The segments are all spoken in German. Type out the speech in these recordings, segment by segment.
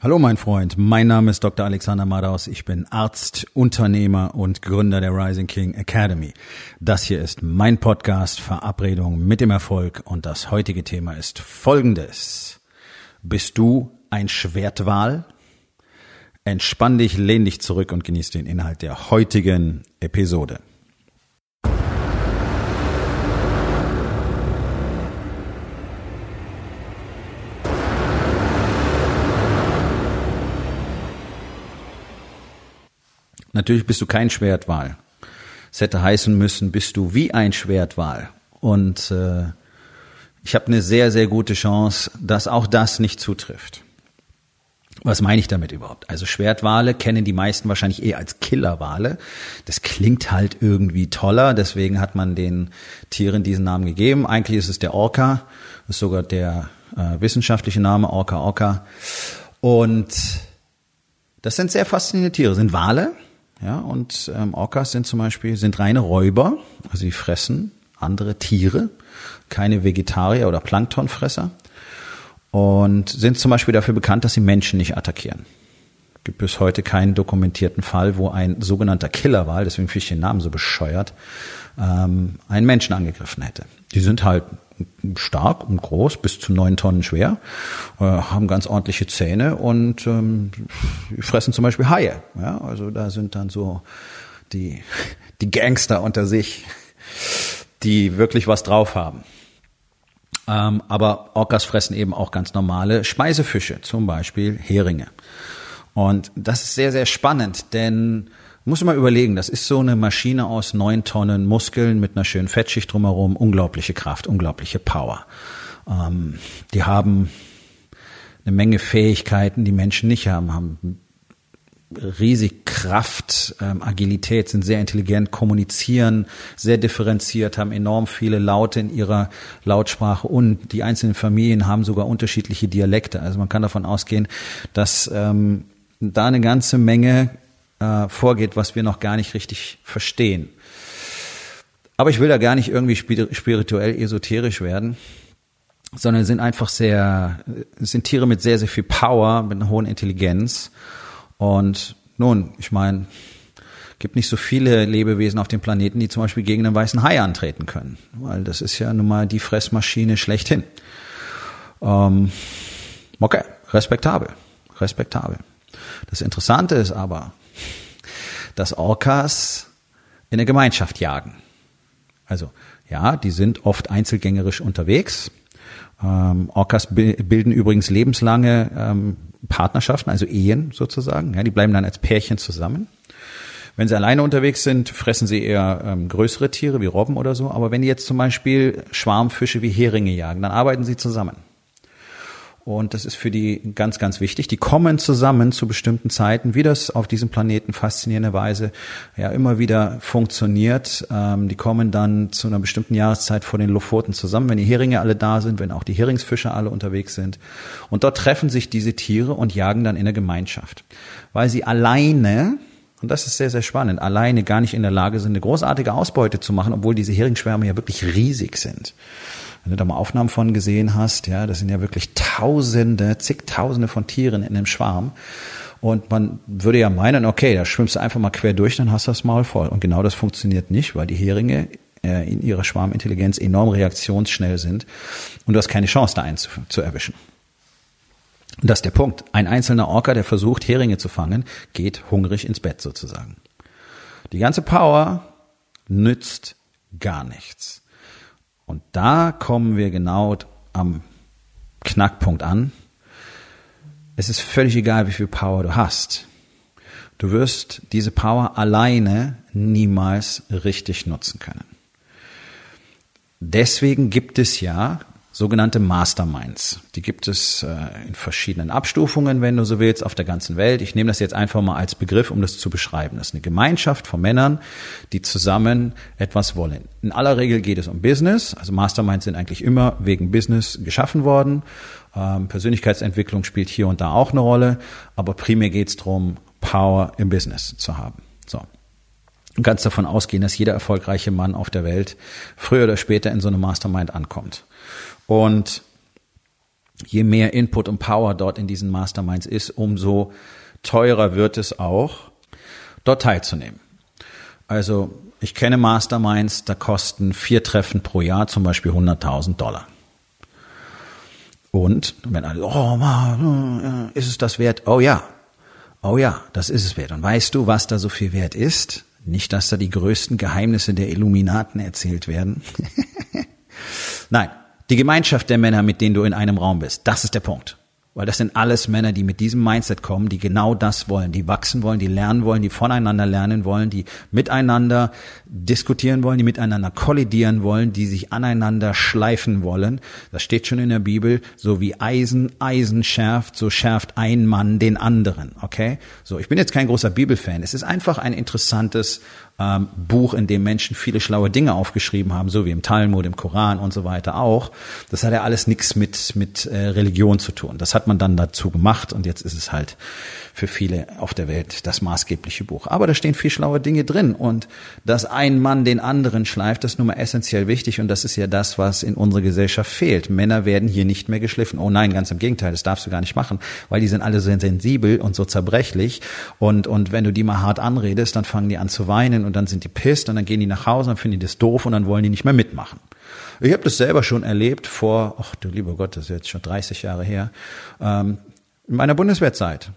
Hallo mein Freund, mein Name ist Dr. Alexander Madaus, ich bin Arzt, Unternehmer und Gründer der Rising King Academy. Das hier ist mein Podcast Verabredung mit dem Erfolg und das heutige Thema ist folgendes. Bist du ein Schwertwal? Entspann dich, lehn dich zurück und genieß den Inhalt der heutigen Episode. Natürlich bist du kein Schwertwal. Es hätte heißen müssen, bist du wie ein Schwertwal. Und äh, ich habe eine sehr, sehr gute Chance, dass auch das nicht zutrifft. Was meine ich damit überhaupt? Also Schwertwale kennen die meisten wahrscheinlich eher als Killerwale. Das klingt halt irgendwie toller, deswegen hat man den Tieren diesen Namen gegeben. Eigentlich ist es der Orca, ist sogar der äh, wissenschaftliche Name, Orca Orca. Und das sind sehr faszinierende Tiere, sind Wale, ja, und ähm, Orcas sind zum Beispiel sind reine Räuber, also sie fressen andere Tiere, keine Vegetarier oder Planktonfresser und sind zum Beispiel dafür bekannt, dass sie Menschen nicht attackieren. Gibt bis heute keinen dokumentierten Fall, wo ein sogenannter Killerwal, deswegen finde ich den Namen so bescheuert, ähm, einen Menschen angegriffen hätte. Die sind halt stark und groß, bis zu neun Tonnen schwer, äh, haben ganz ordentliche Zähne und ähm, fressen zum Beispiel Haie. Ja, also da sind dann so die, die Gangster unter sich, die wirklich was drauf haben. Ähm, aber Orcas fressen eben auch ganz normale Speisefische, zum Beispiel Heringe. Und das ist sehr, sehr spannend, denn muss mal überlegen, das ist so eine Maschine aus neun Tonnen Muskeln mit einer schönen Fettschicht drumherum, unglaubliche Kraft, unglaubliche Power. Ähm, die haben eine Menge Fähigkeiten, die Menschen nicht haben, haben riesig Kraft, ähm, Agilität, sind sehr intelligent, kommunizieren sehr differenziert, haben enorm viele Laute in ihrer Lautsprache und die einzelnen Familien haben sogar unterschiedliche Dialekte. Also man kann davon ausgehen, dass ähm, da eine ganze Menge äh, vorgeht, was wir noch gar nicht richtig verstehen. Aber ich will da gar nicht irgendwie spirituell esoterisch werden, sondern sind einfach sehr, sind Tiere mit sehr, sehr viel Power, mit einer hohen Intelligenz. Und nun, ich meine, gibt nicht so viele Lebewesen auf dem Planeten, die zum Beispiel gegen einen weißen Hai antreten können, weil das ist ja nun mal die Fressmaschine schlechthin. Ähm, okay, respektabel, respektabel. Das Interessante ist aber, dass Orcas in der Gemeinschaft jagen. Also ja, die sind oft einzelgängerisch unterwegs. Ähm, Orcas bilden übrigens lebenslange ähm, Partnerschaften, also Ehen sozusagen. Ja, die bleiben dann als Pärchen zusammen. Wenn sie alleine unterwegs sind, fressen sie eher ähm, größere Tiere wie Robben oder so. Aber wenn die jetzt zum Beispiel Schwarmfische wie Heringe jagen, dann arbeiten sie zusammen. Und das ist für die ganz, ganz wichtig. Die kommen zusammen zu bestimmten Zeiten, wie das auf diesem Planeten faszinierenderweise ja immer wieder funktioniert. Ähm, die kommen dann zu einer bestimmten Jahreszeit vor den Lofoten zusammen, wenn die Heringe alle da sind, wenn auch die Heringsfische alle unterwegs sind. Und dort treffen sich diese Tiere und jagen dann in der Gemeinschaft. Weil sie alleine und das ist sehr, sehr spannend. Alleine gar nicht in der Lage sind, eine großartige Ausbeute zu machen, obwohl diese Heringsschwärme ja wirklich riesig sind. Wenn du da mal Aufnahmen von gesehen hast, ja, das sind ja wirklich Tausende, zigtausende von Tieren in einem Schwarm. Und man würde ja meinen, okay, da schwimmst du einfach mal quer durch, dann hast du das Maul voll. Und genau das funktioniert nicht, weil die Heringe äh, in ihrer Schwarmintelligenz enorm reaktionsschnell sind und du hast keine Chance, da einen zu, zu erwischen. Das ist der Punkt. Ein einzelner Orca, der versucht, Heringe zu fangen, geht hungrig ins Bett sozusagen. Die ganze Power nützt gar nichts. Und da kommen wir genau am Knackpunkt an. Es ist völlig egal, wie viel Power du hast. Du wirst diese Power alleine niemals richtig nutzen können. Deswegen gibt es ja sogenannte Masterminds. Die gibt es äh, in verschiedenen Abstufungen, wenn du so willst, auf der ganzen Welt. Ich nehme das jetzt einfach mal als Begriff, um das zu beschreiben. Das ist eine Gemeinschaft von Männern, die zusammen etwas wollen. In aller Regel geht es um Business. Also Masterminds sind eigentlich immer wegen Business geschaffen worden. Ähm, Persönlichkeitsentwicklung spielt hier und da auch eine Rolle, aber primär geht es darum, Power im Business zu haben. So. Du kannst davon ausgehen, dass jeder erfolgreiche Mann auf der Welt früher oder später in so einem Mastermind ankommt. Und je mehr Input und Power dort in diesen Masterminds ist, umso teurer wird es auch, dort teilzunehmen. Also ich kenne Masterminds, da kosten vier Treffen pro Jahr zum Beispiel 100.000 Dollar. Und wenn alle, oh, ist es das wert? Oh ja, oh ja, das ist es wert. Und weißt du, was da so viel wert ist? Nicht, dass da die größten Geheimnisse der Illuminaten erzählt werden. Nein, die Gemeinschaft der Männer, mit denen du in einem Raum bist, das ist der Punkt. Weil das sind alles Männer, die mit diesem Mindset kommen, die genau das wollen, die wachsen wollen, die lernen wollen, die voneinander lernen wollen, die miteinander diskutieren wollen, die miteinander kollidieren wollen, die sich aneinander schleifen wollen. Das steht schon in der Bibel, so wie Eisen Eisen schärft, so schärft ein Mann den anderen. Okay? So, ich bin jetzt kein großer Bibelfan. Es ist einfach ein interessantes ähm, Buch, in dem Menschen viele schlaue Dinge aufgeschrieben haben, so wie im Talmud, im Koran und so weiter auch. Das hat ja alles nichts mit, mit äh, Religion zu tun. Das hat man dann dazu gemacht und jetzt ist es halt für viele auf der Welt das maßgebliche Buch. Aber da stehen viel schlaue Dinge drin und dass ein Mann den anderen schleift, das ist nun mal essentiell wichtig und das ist ja das, was in unserer Gesellschaft fehlt. Männer werden hier nicht mehr geschliffen. Oh nein, ganz im Gegenteil, das darfst du gar nicht machen, weil die sind alle so sensibel und so zerbrechlich und, und wenn du die mal hart anredest, dann fangen die an zu weinen und dann sind die pisst und dann gehen die nach Hause und finden die das doof und dann wollen die nicht mehr mitmachen. Ich habe das selber schon erlebt vor, ach du lieber Gott, das ist jetzt schon 30 Jahre her, ähm, in meiner Bundeswehrzeit.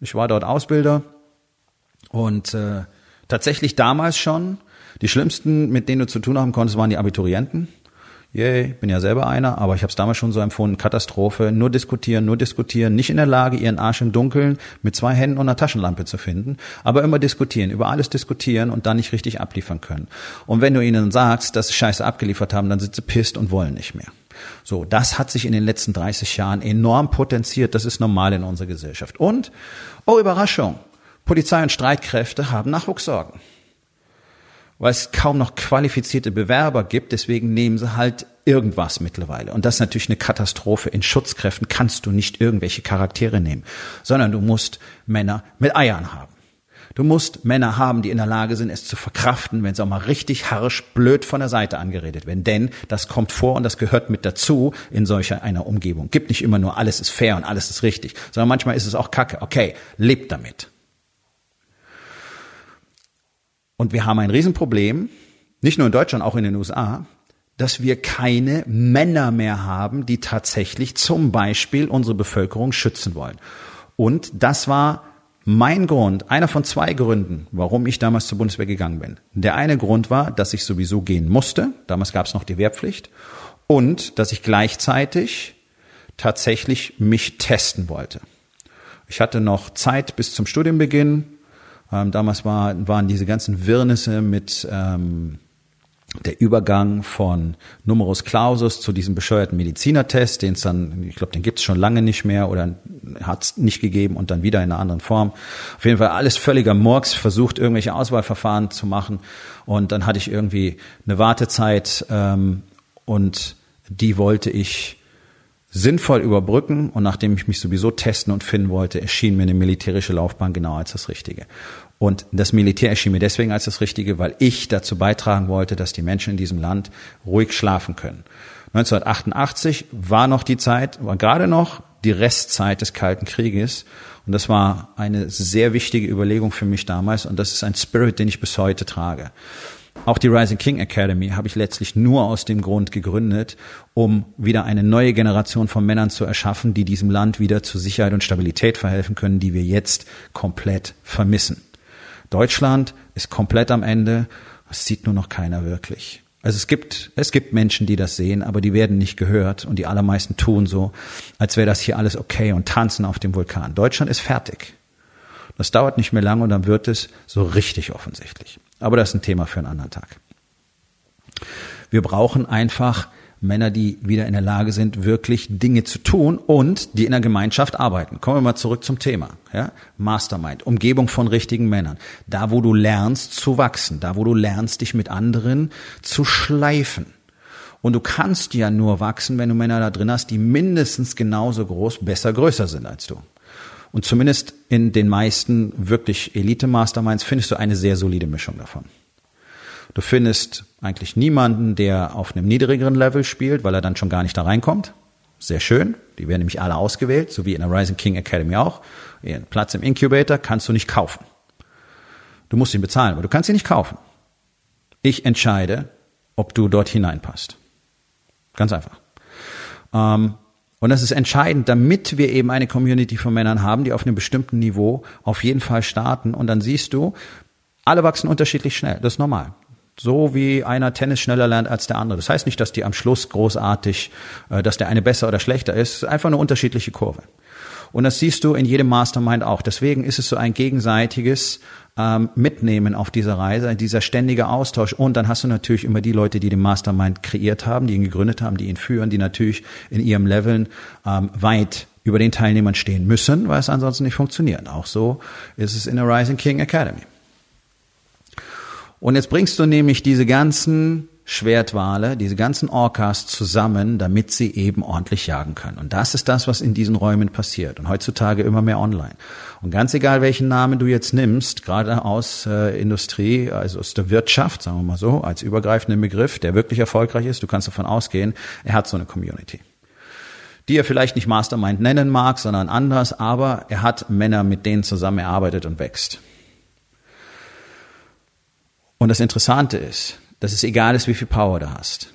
Ich war dort Ausbilder und äh, tatsächlich damals schon die schlimmsten, mit denen du zu tun haben konntest, waren die Abiturienten. Yay, bin ja selber einer, aber ich habe es damals schon so empfunden, Katastrophe, nur diskutieren, nur diskutieren, nicht in der Lage, ihren Arsch im Dunkeln mit zwei Händen und einer Taschenlampe zu finden, aber immer diskutieren, über alles diskutieren und dann nicht richtig abliefern können. Und wenn du ihnen sagst, dass sie Scheiße abgeliefert haben, dann sind sie pisst und wollen nicht mehr. So, das hat sich in den letzten 30 Jahren enorm potenziert. Das ist normal in unserer Gesellschaft. Und, oh Überraschung, Polizei und Streitkräfte haben Nachwuchssorgen. Weil es kaum noch qualifizierte Bewerber gibt, deswegen nehmen sie halt irgendwas mittlerweile. Und das ist natürlich eine Katastrophe. In Schutzkräften kannst du nicht irgendwelche Charaktere nehmen, sondern du musst Männer mit Eiern haben. Du musst Männer haben, die in der Lage sind, es zu verkraften, wenn sie auch mal richtig harsch, blöd von der Seite angeredet werden. Denn das kommt vor und das gehört mit dazu in solcher einer Umgebung. Gibt nicht immer nur alles ist fair und alles ist richtig, sondern manchmal ist es auch Kacke. Okay, lebt damit. Und wir haben ein Riesenproblem, nicht nur in Deutschland, auch in den USA, dass wir keine Männer mehr haben, die tatsächlich zum Beispiel unsere Bevölkerung schützen wollen. Und das war mein Grund, einer von zwei Gründen, warum ich damals zur Bundeswehr gegangen bin. Der eine Grund war, dass ich sowieso gehen musste. Damals gab es noch die Wehrpflicht. Und dass ich gleichzeitig tatsächlich mich testen wollte. Ich hatte noch Zeit bis zum Studienbeginn. Ähm, damals war, waren diese ganzen Wirrnisse mit ähm, der Übergang von Numerus Clausus zu diesem bescheuerten Medizinertest, den es dann, ich glaube, den gibt es schon lange nicht mehr oder hat es nicht gegeben und dann wieder in einer anderen Form. Auf jeden Fall alles völliger Murks, versucht irgendwelche Auswahlverfahren zu machen und dann hatte ich irgendwie eine Wartezeit ähm, und die wollte ich sinnvoll überbrücken und nachdem ich mich sowieso testen und finden wollte, erschien mir eine militärische Laufbahn genau als das Richtige. Und das Militär erschien mir deswegen als das Richtige, weil ich dazu beitragen wollte, dass die Menschen in diesem Land ruhig schlafen können. 1988 war noch die Zeit, war gerade noch die Restzeit des Kalten Krieges. Und das war eine sehr wichtige Überlegung für mich damals. Und das ist ein Spirit, den ich bis heute trage. Auch die Rising King Academy habe ich letztlich nur aus dem Grund gegründet, um wieder eine neue Generation von Männern zu erschaffen, die diesem Land wieder zu Sicherheit und Stabilität verhelfen können, die wir jetzt komplett vermissen. Deutschland ist komplett am Ende. Es sieht nur noch keiner wirklich. Also es gibt, es gibt Menschen, die das sehen, aber die werden nicht gehört und die allermeisten tun so, als wäre das hier alles okay und tanzen auf dem Vulkan. Deutschland ist fertig. Das dauert nicht mehr lange und dann wird es so richtig offensichtlich. Aber das ist ein Thema für einen anderen Tag. Wir brauchen einfach Männer, die wieder in der Lage sind, wirklich Dinge zu tun und die in der Gemeinschaft arbeiten. Kommen wir mal zurück zum Thema. Ja? Mastermind, Umgebung von richtigen Männern. Da, wo du lernst zu wachsen, da, wo du lernst, dich mit anderen zu schleifen. Und du kannst ja nur wachsen, wenn du Männer da drin hast, die mindestens genauso groß, besser, größer sind als du. Und zumindest in den meisten wirklich Elite-Masterminds findest du eine sehr solide Mischung davon. Du findest eigentlich niemanden, der auf einem niedrigeren Level spielt, weil er dann schon gar nicht da reinkommt. Sehr schön. Die werden nämlich alle ausgewählt, so wie in der Rising King Academy auch. Ihren Platz im Incubator kannst du nicht kaufen. Du musst ihn bezahlen, aber du kannst ihn nicht kaufen. Ich entscheide, ob du dort hineinpasst. Ganz einfach. Ähm, und das ist entscheidend, damit wir eben eine Community von Männern haben, die auf einem bestimmten Niveau auf jeden Fall starten. Und dann siehst du, alle wachsen unterschiedlich schnell. Das ist normal. So wie einer Tennis schneller lernt als der andere. Das heißt nicht, dass die am Schluss großartig, äh, dass der eine besser oder schlechter ist. Einfach eine unterschiedliche Kurve. Und das siehst du in jedem Mastermind auch. Deswegen ist es so ein gegenseitiges ähm, Mitnehmen auf dieser Reise, dieser ständige Austausch. Und dann hast du natürlich immer die Leute, die den Mastermind kreiert haben, die ihn gegründet haben, die ihn führen, die natürlich in ihrem Leveln ähm, weit über den Teilnehmern stehen müssen, weil es ansonsten nicht funktioniert. Auch so ist es in der Rising King Academy. Und jetzt bringst du nämlich diese ganzen Schwertwale, diese ganzen Orcas zusammen, damit sie eben ordentlich jagen können. Und das ist das, was in diesen Räumen passiert. Und heutzutage immer mehr online. Und ganz egal, welchen Namen du jetzt nimmst, gerade aus äh, Industrie, also aus der Wirtschaft, sagen wir mal so, als übergreifenden Begriff, der wirklich erfolgreich ist, du kannst davon ausgehen, er hat so eine Community. Die er vielleicht nicht Mastermind nennen mag, sondern anders, aber er hat Männer, mit denen zusammen er arbeitet und wächst. Und das Interessante ist, dass es egal ist, wie viel Power du hast.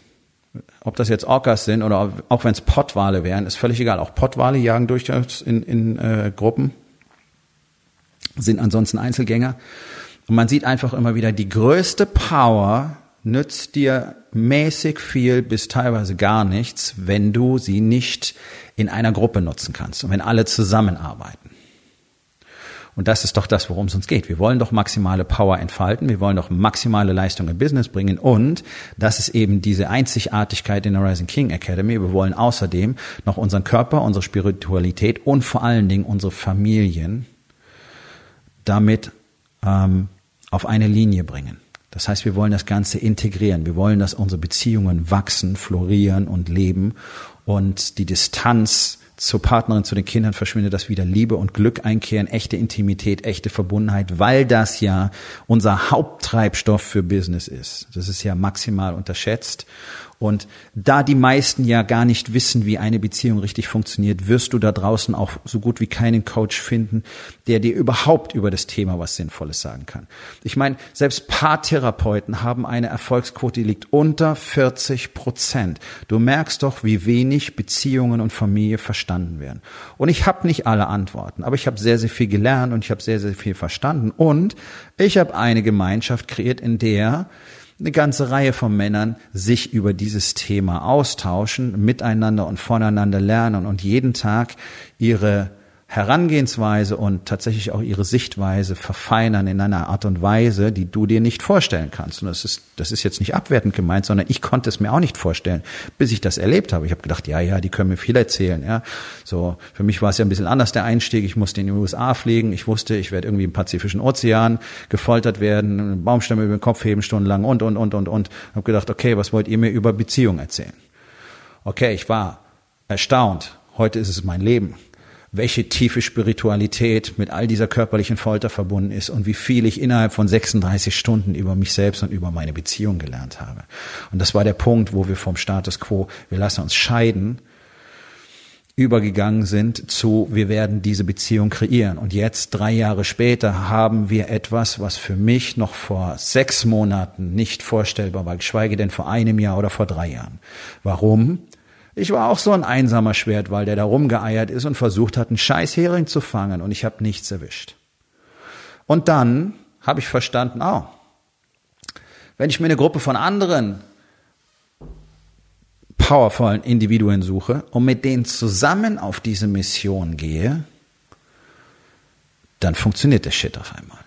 Ob das jetzt Orcas sind oder auch wenn es Pottwale wären, ist völlig egal. Auch Pottwale jagen durchaus in, in äh, Gruppen, sind ansonsten Einzelgänger. Und man sieht einfach immer wieder, die größte Power nützt dir mäßig viel bis teilweise gar nichts, wenn du sie nicht in einer Gruppe nutzen kannst und wenn alle zusammenarbeiten. Und das ist doch das, worum es uns geht. Wir wollen doch maximale Power entfalten, wir wollen doch maximale Leistung im Business bringen und das ist eben diese Einzigartigkeit in der Rising King Academy. Wir wollen außerdem noch unseren Körper, unsere Spiritualität und vor allen Dingen unsere Familien damit ähm, auf eine Linie bringen. Das heißt, wir wollen das Ganze integrieren. Wir wollen, dass unsere Beziehungen wachsen, florieren und leben und die Distanz zur Partnerin, zu den Kindern verschwindet, dass wieder Liebe und Glück einkehren, echte Intimität, echte Verbundenheit, weil das ja unser Haupttreibstoff für Business ist. Das ist ja maximal unterschätzt. Und da die meisten ja gar nicht wissen, wie eine Beziehung richtig funktioniert, wirst du da draußen auch so gut wie keinen Coach finden, der dir überhaupt über das Thema was Sinnvolles sagen kann. Ich meine, selbst Paartherapeuten haben eine Erfolgsquote, die liegt unter 40 Prozent. Du merkst doch, wie wenig Beziehungen und Familie verstanden werden. Und ich habe nicht alle Antworten, aber ich habe sehr, sehr viel gelernt und ich habe sehr, sehr viel verstanden. Und ich habe eine Gemeinschaft kreiert, in der eine ganze Reihe von Männern sich über dieses Thema austauschen, miteinander und voneinander lernen und jeden Tag ihre Herangehensweise und tatsächlich auch ihre Sichtweise verfeinern in einer Art und Weise, die du dir nicht vorstellen kannst. Und das ist, das ist jetzt nicht abwertend gemeint, sondern ich konnte es mir auch nicht vorstellen, bis ich das erlebt habe. Ich habe gedacht, ja, ja, die können mir viel erzählen. Ja, so für mich war es ja ein bisschen anders der Einstieg. Ich musste in die USA fliegen. Ich wusste, ich werde irgendwie im Pazifischen Ozean gefoltert werden, Baumstämme über den Kopf heben stundenlang und und und und und. Habe gedacht, okay, was wollt ihr mir über Beziehung erzählen? Okay, ich war erstaunt. Heute ist es mein Leben welche tiefe Spiritualität mit all dieser körperlichen Folter verbunden ist und wie viel ich innerhalb von 36 Stunden über mich selbst und über meine Beziehung gelernt habe. Und das war der Punkt, wo wir vom Status quo, wir lassen uns scheiden, übergegangen sind zu, wir werden diese Beziehung kreieren. Und jetzt, drei Jahre später, haben wir etwas, was für mich noch vor sechs Monaten nicht vorstellbar war, geschweige denn vor einem Jahr oder vor drei Jahren. Warum? Ich war auch so ein einsamer Schwertwal, der da rumgeeiert ist und versucht hat, einen scheiß Hering zu fangen und ich habe nichts erwischt. Und dann habe ich verstanden, oh, wenn ich mir eine Gruppe von anderen powervollen Individuen suche und mit denen zusammen auf diese Mission gehe, dann funktioniert der Shit auf einmal.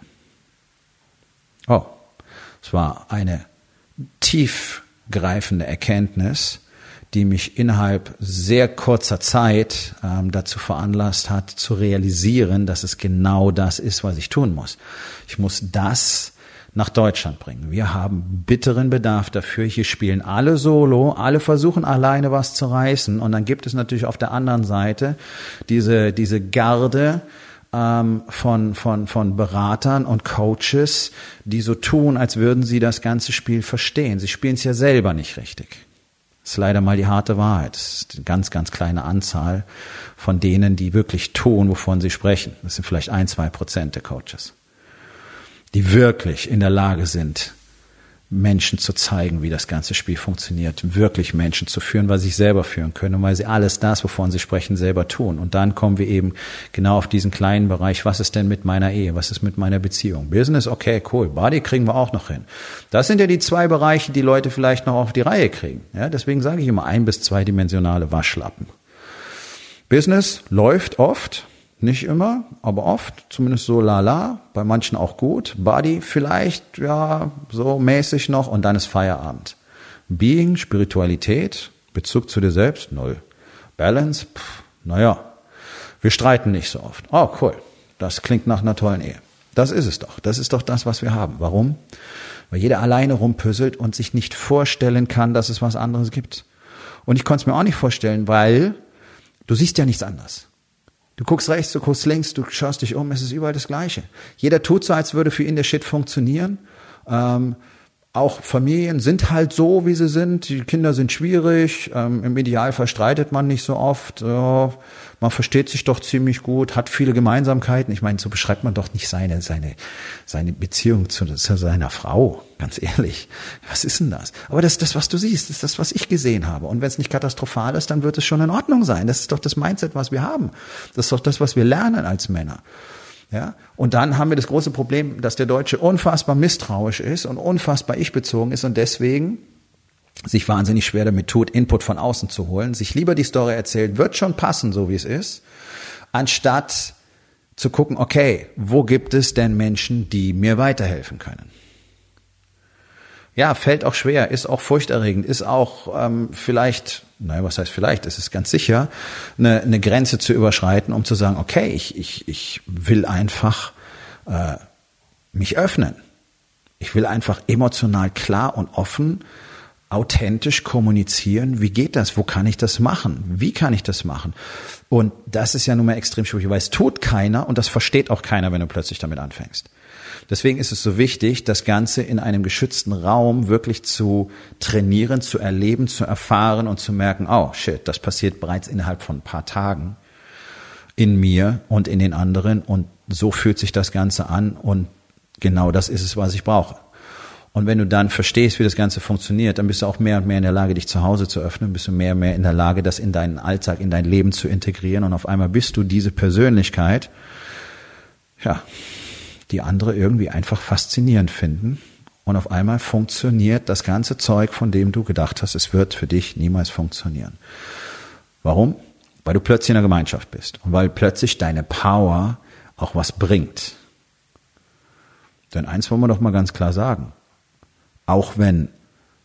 Oh, es war eine tiefgreifende Erkenntnis, die mich innerhalb sehr kurzer Zeit ähm, dazu veranlasst hat, zu realisieren, dass es genau das ist, was ich tun muss. Ich muss das nach Deutschland bringen. Wir haben bitteren Bedarf dafür. Hier spielen alle Solo, alle versuchen alleine was zu reißen. Und dann gibt es natürlich auf der anderen Seite diese, diese Garde, ähm, von, von, von Beratern und Coaches, die so tun, als würden sie das ganze Spiel verstehen. Sie spielen es ja selber nicht richtig. Das ist leider mal die harte Wahrheit. Das ist eine ganz, ganz kleine Anzahl von denen, die wirklich tun, wovon sie sprechen. Das sind vielleicht ein, zwei Prozent der Coaches, die wirklich in der Lage sind, Menschen zu zeigen, wie das ganze Spiel funktioniert, wirklich Menschen zu führen, weil sie sich selber führen können und weil sie alles das, wovon sie sprechen, selber tun. Und dann kommen wir eben genau auf diesen kleinen Bereich, was ist denn mit meiner Ehe, was ist mit meiner Beziehung? Business, okay, cool, Body kriegen wir auch noch hin. Das sind ja die zwei Bereiche, die Leute vielleicht noch auf die Reihe kriegen. Ja, deswegen sage ich immer ein bis zweidimensionale Waschlappen. Business läuft oft, nicht immer, aber oft, zumindest so lala, bei manchen auch gut. Body vielleicht, ja, so mäßig noch und dann ist Feierabend. Being, Spiritualität, Bezug zu dir selbst, null. Balance, pff, naja, wir streiten nicht so oft. Oh, cool, das klingt nach einer tollen Ehe. Das ist es doch. Das ist doch das, was wir haben. Warum? Weil jeder alleine rumpüsselt und sich nicht vorstellen kann, dass es was anderes gibt. Und ich konnte es mir auch nicht vorstellen, weil du siehst ja nichts anderes. Du guckst rechts, du guckst links, du schaust dich um, es ist überall das Gleiche. Jeder tut so, als würde für ihn der Shit funktionieren. Ähm, auch Familien sind halt so, wie sie sind. Die Kinder sind schwierig. Ähm, Im Idealfall streitet man nicht so oft. Ja, man versteht sich doch ziemlich gut, hat viele Gemeinsamkeiten. Ich meine, so beschreibt man doch nicht seine, seine, seine Beziehung zu, zu seiner Frau. Ganz ehrlich. Was ist denn das? Aber das ist das, was du siehst. Das ist das, was ich gesehen habe. Und wenn es nicht katastrophal ist, dann wird es schon in Ordnung sein. Das ist doch das Mindset, was wir haben. Das ist doch das, was wir lernen als Männer. Ja? Und dann haben wir das große Problem, dass der Deutsche unfassbar misstrauisch ist und unfassbar ich-bezogen ist und deswegen sich wahnsinnig schwer damit tut, Input von außen zu holen, sich lieber die Story erzählt, wird schon passen, so wie es ist, anstatt zu gucken, okay, wo gibt es denn Menschen, die mir weiterhelfen können? Ja, fällt auch schwer, ist auch furchterregend, ist auch ähm, vielleicht, naja, was heißt vielleicht, es ist ganz sicher, eine, eine Grenze zu überschreiten, um zu sagen, okay, ich, ich, ich will einfach äh, mich öffnen. Ich will einfach emotional klar und offen, authentisch kommunizieren. Wie geht das? Wo kann ich das machen? Wie kann ich das machen? Und das ist ja nun mal extrem schwierig, weil es tut keiner und das versteht auch keiner, wenn du plötzlich damit anfängst. Deswegen ist es so wichtig, das Ganze in einem geschützten Raum wirklich zu trainieren, zu erleben, zu erfahren und zu merken, oh shit, das passiert bereits innerhalb von ein paar Tagen in mir und in den anderen. Und so fühlt sich das Ganze an und genau das ist es, was ich brauche. Und wenn du dann verstehst, wie das Ganze funktioniert, dann bist du auch mehr und mehr in der Lage, dich zu Hause zu öffnen, bist du mehr und mehr in der Lage, das in deinen Alltag, in dein Leben zu integrieren. Und auf einmal bist du diese Persönlichkeit, ja, die andere irgendwie einfach faszinierend finden. Und auf einmal funktioniert das ganze Zeug, von dem du gedacht hast, es wird für dich niemals funktionieren. Warum? Weil du plötzlich in der Gemeinschaft bist und weil plötzlich deine Power auch was bringt. Denn eins wollen wir doch mal ganz klar sagen. Auch wenn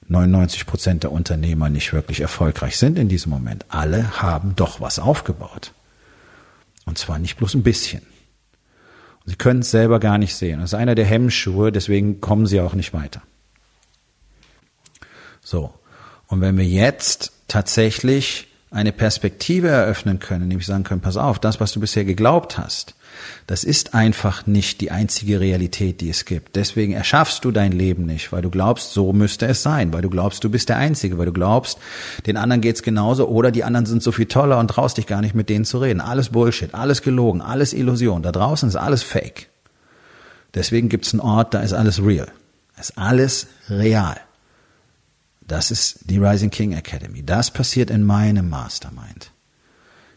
99 Prozent der Unternehmer nicht wirklich erfolgreich sind in diesem Moment, alle haben doch was aufgebaut. Und zwar nicht bloß ein bisschen. Sie können es selber gar nicht sehen. Das ist einer der Hemmschuhe, deswegen kommen sie auch nicht weiter. So. Und wenn wir jetzt tatsächlich eine Perspektive eröffnen können, nämlich sagen können, pass auf, das, was du bisher geglaubt hast, das ist einfach nicht die einzige Realität, die es gibt. Deswegen erschaffst du dein Leben nicht, weil du glaubst, so müsste es sein, weil du glaubst, du bist der Einzige, weil du glaubst, den anderen geht's genauso oder die anderen sind so viel toller und traust dich gar nicht mit denen zu reden. Alles Bullshit, alles gelogen, alles Illusion. Da draußen ist alles Fake. Deswegen gibt's einen Ort, da ist alles real. Ist alles real. Das ist die Rising King Academy. Das passiert in meinem Mastermind.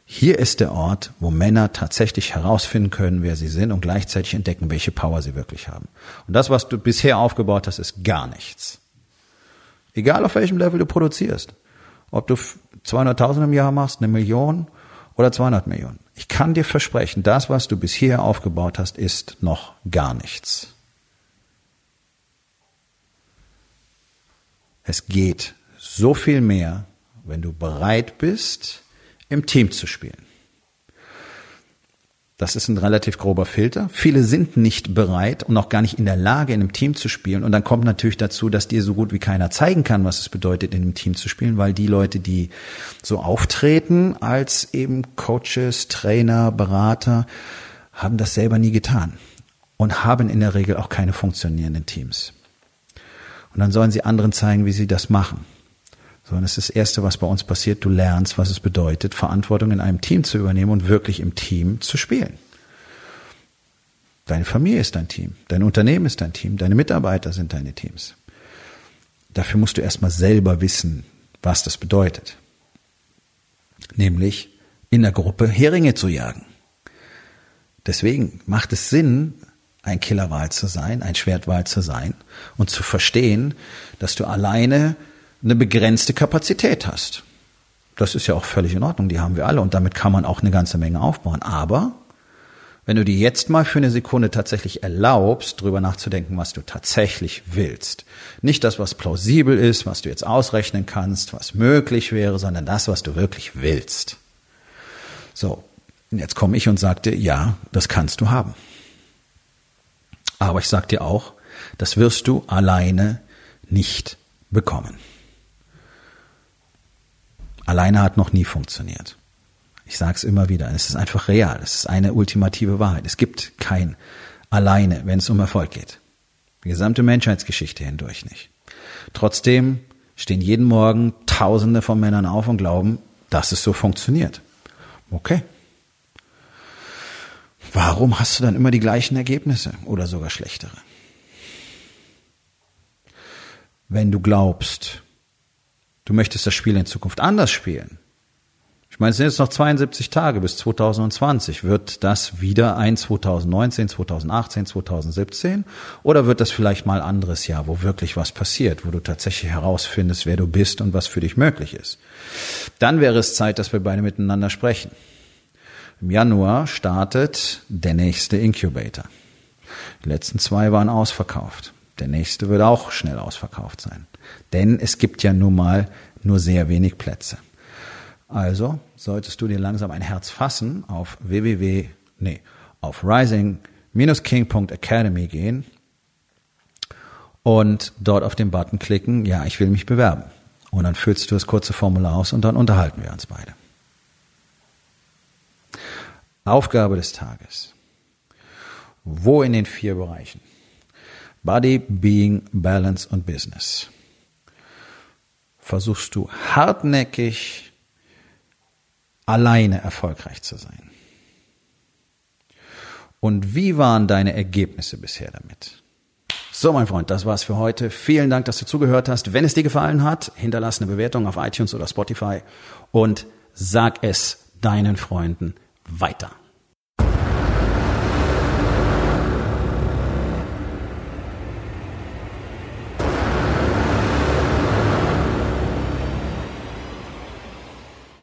Hier ist der Ort, wo Männer tatsächlich herausfinden können, wer sie sind und gleichzeitig entdecken, welche Power sie wirklich haben. Und das, was du bisher aufgebaut hast, ist gar nichts. Egal auf welchem Level du produzierst. Ob du 200.000 im Jahr machst, eine Million oder 200 Millionen. Ich kann dir versprechen, das, was du bisher aufgebaut hast, ist noch gar nichts. Es geht so viel mehr, wenn du bereit bist, im Team zu spielen. Das ist ein relativ grober Filter. Viele sind nicht bereit und auch gar nicht in der Lage, in einem Team zu spielen. Und dann kommt natürlich dazu, dass dir so gut wie keiner zeigen kann, was es bedeutet, in einem Team zu spielen, weil die Leute, die so auftreten als eben Coaches, Trainer, Berater, haben das selber nie getan und haben in der Regel auch keine funktionierenden Teams. Und dann sollen sie anderen zeigen, wie sie das machen. Sondern es ist das Erste, was bei uns passiert. Du lernst, was es bedeutet, Verantwortung in einem Team zu übernehmen und wirklich im Team zu spielen. Deine Familie ist dein Team, dein Unternehmen ist dein Team, deine Mitarbeiter sind deine Teams. Dafür musst du erstmal selber wissen, was das bedeutet. Nämlich in der Gruppe Heringe zu jagen. Deswegen macht es Sinn, ein Killerwal zu sein, ein Schwertwal zu sein und zu verstehen, dass du alleine eine begrenzte Kapazität hast. Das ist ja auch völlig in Ordnung, die haben wir alle und damit kann man auch eine ganze Menge aufbauen. Aber wenn du dir jetzt mal für eine Sekunde tatsächlich erlaubst, drüber nachzudenken, was du tatsächlich willst. Nicht das, was plausibel ist, was du jetzt ausrechnen kannst, was möglich wäre, sondern das, was du wirklich willst. So, jetzt komme ich und sagte, ja, das kannst du haben. Aber ich sag dir auch, das wirst du alleine nicht bekommen. Alleine hat noch nie funktioniert. Ich sage es immer wieder, es ist einfach real, es ist eine ultimative Wahrheit. Es gibt kein alleine, wenn es um Erfolg geht. Die gesamte Menschheitsgeschichte hindurch nicht. Trotzdem stehen jeden Morgen Tausende von Männern auf und glauben, dass es so funktioniert. Okay. Warum hast du dann immer die gleichen Ergebnisse oder sogar schlechtere? Wenn du glaubst, du möchtest das Spiel in Zukunft anders spielen, ich meine, es sind jetzt noch 72 Tage bis 2020. Wird das wieder ein 2019, 2018, 2017? Oder wird das vielleicht mal anderes Jahr, wo wirklich was passiert, wo du tatsächlich herausfindest, wer du bist und was für dich möglich ist? Dann wäre es Zeit, dass wir beide miteinander sprechen. Im Januar startet der nächste Incubator. Die letzten zwei waren ausverkauft. Der nächste wird auch schnell ausverkauft sein. Denn es gibt ja nun mal nur sehr wenig Plätze. Also solltest du dir langsam ein Herz fassen, auf www, nee, auf rising-king.academy gehen und dort auf den Button klicken, ja, ich will mich bewerben. Und dann füllst du das kurze Formular aus und dann unterhalten wir uns beide. Aufgabe des Tages. Wo in den vier Bereichen? Body, Being, Balance und Business. Versuchst du hartnäckig alleine erfolgreich zu sein. Und wie waren deine Ergebnisse bisher damit? So, mein Freund, das war's für heute. Vielen Dank, dass du zugehört hast. Wenn es dir gefallen hat, hinterlass eine Bewertung auf iTunes oder Spotify und sag es deinen Freunden weiter.